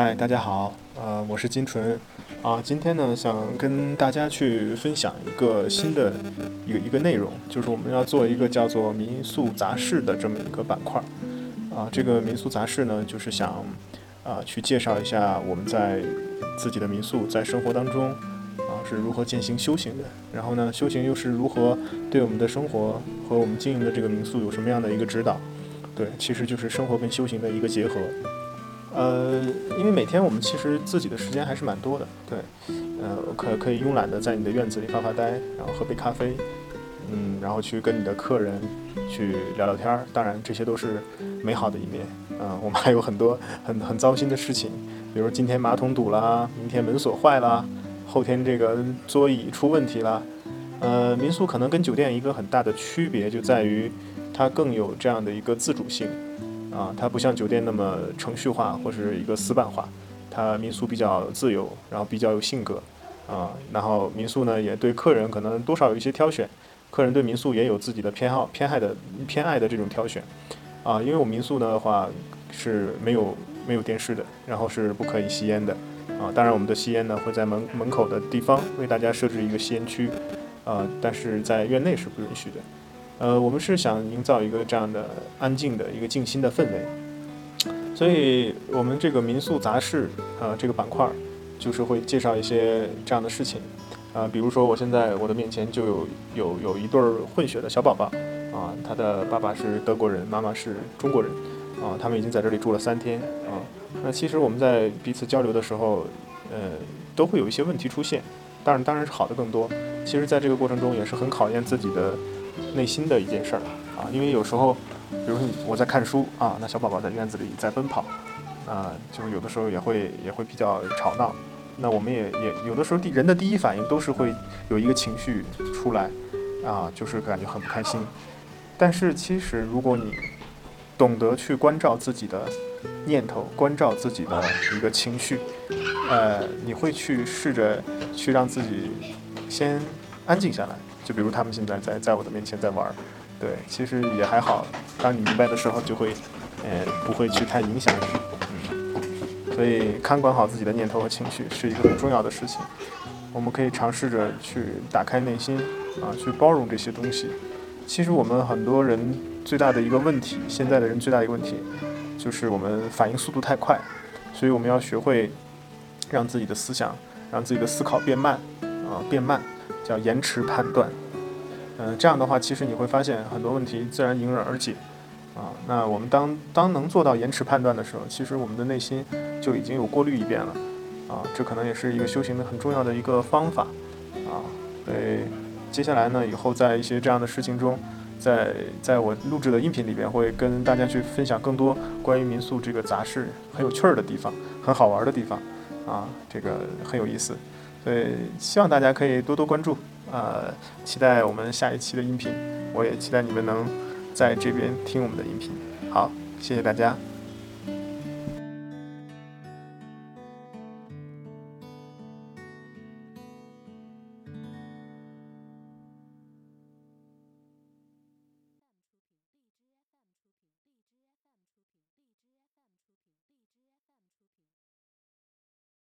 嗨，大家好，呃，我是金纯，啊，今天呢想跟大家去分享一个新的一个一个内容，就是我们要做一个叫做民宿杂事的这么一个板块，啊，这个民宿杂事呢就是想啊去介绍一下我们在自己的民宿在生活当中啊是如何进行修行的，然后呢修行又是如何对我们的生活和我们经营的这个民宿有什么样的一个指导？对，其实就是生活跟修行的一个结合。呃，因为每天我们其实自己的时间还是蛮多的，对，呃，可可以慵懒的在你的院子里发发呆，然后喝杯咖啡，嗯，然后去跟你的客人去聊聊天儿。当然，这些都是美好的一面，嗯，我们还有很多很很糟心的事情，比如今天马桶堵了，明天门锁坏了，后天这个桌椅出问题了。呃，民宿可能跟酒店一个很大的区别就在于，它更有这样的一个自主性。啊，它不像酒店那么程序化或是一个死板化，它民宿比较自由，然后比较有性格，啊，然后民宿呢也对客人可能多少有一些挑选，客人对民宿也有自己的偏好、偏爱的偏爱的这种挑选，啊，因为我民宿的话是没有没有电视的，然后是不可以吸烟的，啊，当然我们的吸烟呢会在门门口的地方为大家设置一个吸烟区，啊，但是在院内是不允许的。呃，我们是想营造一个这样的安静的一个静心的氛围，所以我们这个民宿杂事啊这个板块，就是会介绍一些这样的事情，啊，比如说我现在我的面前就有有有一对混血的小宝宝，啊，他的爸爸是德国人，妈妈是中国人，啊，他们已经在这里住了三天，啊，那其实我们在彼此交流的时候，呃，都会有一些问题出现，当然当然是好的更多，其实在这个过程中也是很考验自己的。内心的一件事儿啊，因为有时候，比如说我在看书啊，那小宝宝在院子里在奔跑，啊，就是有的时候也会也会比较吵闹，那我们也也有的时候第人的第一反应都是会有一个情绪出来，啊，就是感觉很不开心。但是其实如果你懂得去关照自己的念头，关照自己的一个情绪，呃，你会去试着去让自己先安静下来。就比如他们现在在在我的面前在玩，对，其实也还好。当你明白的时候，就会，呃，不会去太影响你，嗯。所以看管好自己的念头和情绪是一个很重要的事情。我们可以尝试着去打开内心，啊，去包容这些东西。其实我们很多人最大的一个问题，现在的人最大的一个问题，就是我们反应速度太快。所以我们要学会让自己的思想，让自己的思考变慢，啊，变慢。叫延迟判断，嗯，这样的话，其实你会发现很多问题自然迎刃而解，啊，那我们当当能做到延迟判断的时候，其实我们的内心就已经有过滤一遍了，啊，这可能也是一个修行的很重要的一个方法，啊，所以接下来呢，以后在一些这样的事情中，在在我录制的音频里边，会跟大家去分享更多关于民宿这个杂事很有趣儿的地方，很好玩的地方，啊，这个很有意思。所以，希望大家可以多多关注，呃，期待我们下一期的音频，我也期待你们能在这边听我们的音频。好，谢谢大家。